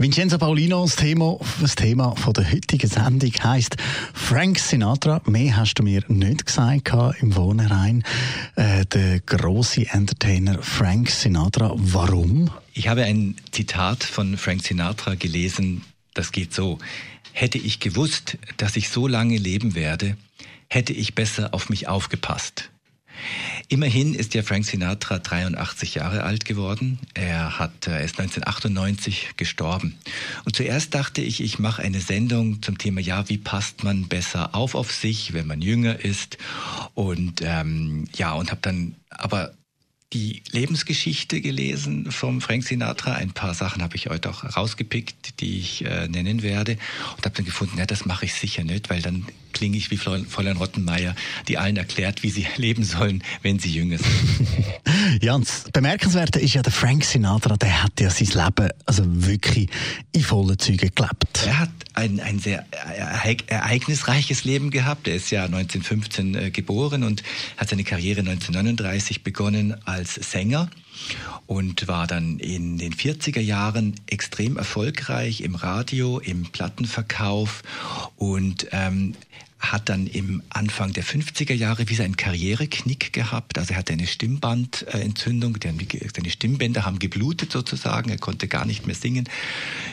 Vincenzo Paulino, das Thema, das Thema von der heutigen Sendung heisst Frank Sinatra. Mehr hast du mir nicht gesagt im Wohnherein. Äh, der große Entertainer Frank Sinatra. Warum? Ich habe ein Zitat von Frank Sinatra gelesen. Das geht so. Hätte ich gewusst, dass ich so lange leben werde, hätte ich besser auf mich aufgepasst. Immerhin ist ja Frank Sinatra 83 Jahre alt geworden. Er, hat, er ist 1998 gestorben. Und zuerst dachte ich, ich mache eine Sendung zum Thema, ja, wie passt man besser auf auf sich, wenn man jünger ist. Und ähm, ja, und habe dann aber die Lebensgeschichte gelesen vom Frank Sinatra. Ein paar Sachen habe ich heute auch rausgepickt, die ich äh, nennen werde. Und habe dann gefunden, ja, das mache ich sicher nicht, weil dann klinge ich wie Fräulein Rottenmeier, die allen erklärt, wie sie leben sollen, wenn sie jünger sind. ja, und das Bemerkenswerte ist ja, der Frank Sinatra, der hat ja sein Leben also wirklich in vollen Zügen gelebt. Er hat ein, ein sehr ereignisreiches Leben gehabt. Er ist ja 1915 äh, geboren und hat seine Karriere 1939 begonnen als Sänger und war dann in den 40er Jahren extrem erfolgreich im Radio, im Plattenverkauf und ähm, hat dann im Anfang der 50er Jahre wie seinen Karriereknick gehabt. Also er hatte eine Stimmbandentzündung, seine Stimmbänder haben geblutet sozusagen, er konnte gar nicht mehr singen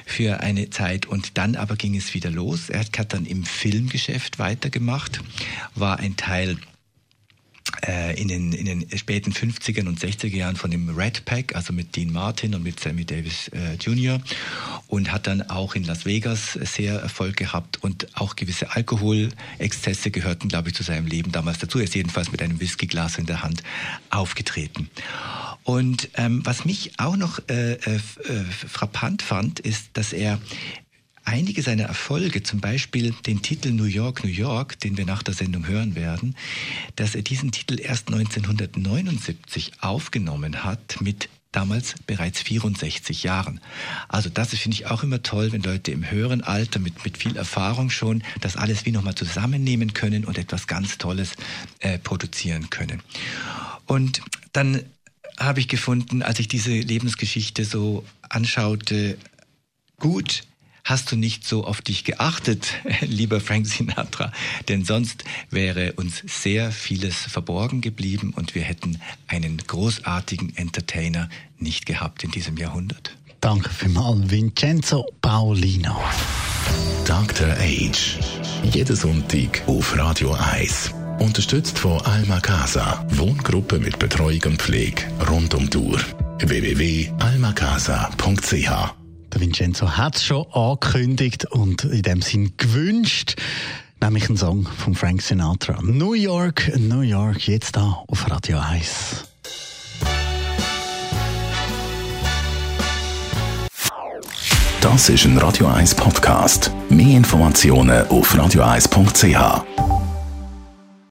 für eine Zeit und dann aber ging es wieder los. Er hat dann im Filmgeschäft weitergemacht, war ein Teil in den, in den späten 50er und 60er Jahren von dem Red Pack, also mit Dean Martin und mit Sammy Davis äh, Jr. und hat dann auch in Las Vegas sehr Erfolg gehabt und auch gewisse Alkoholexzesse gehörten, glaube ich, zu seinem Leben damals dazu. Er ist jedenfalls mit einem Whiskyglas in der Hand aufgetreten. Und ähm, was mich auch noch äh, äh, äh frappant fand, ist, dass er einige seiner Erfolge, zum Beispiel den Titel New York, New York, den wir nach der Sendung hören werden, dass er diesen Titel erst 1979 aufgenommen hat mit damals bereits 64 Jahren. Also das finde ich auch immer toll, wenn Leute im höheren Alter mit, mit viel Erfahrung schon das alles wie nochmal zusammennehmen können und etwas ganz Tolles äh, produzieren können. Und dann habe ich gefunden, als ich diese Lebensgeschichte so anschaute, gut, hast du nicht so auf dich geachtet, lieber Frank Sinatra, denn sonst wäre uns sehr vieles verborgen geblieben und wir hätten einen großartigen Entertainer nicht gehabt in diesem Jahrhundert. Danke vielmals, Vincenzo Paolino. Dr. Age. Jeden Sonntag auf Radio 1. Unterstützt von Alma Casa. Wohngruppe mit Betreuung und Pflege rund um die Uhr. www.almacasa.ch der Vincenzo hat es schon angekündigt und in dem Sinn gewünscht, nämlich einen Song von Frank Sinatra. New York, New York, jetzt da auf Radio 1. Das ist ein Radio 1 Podcast. Mehr Informationen auf radio1.ch.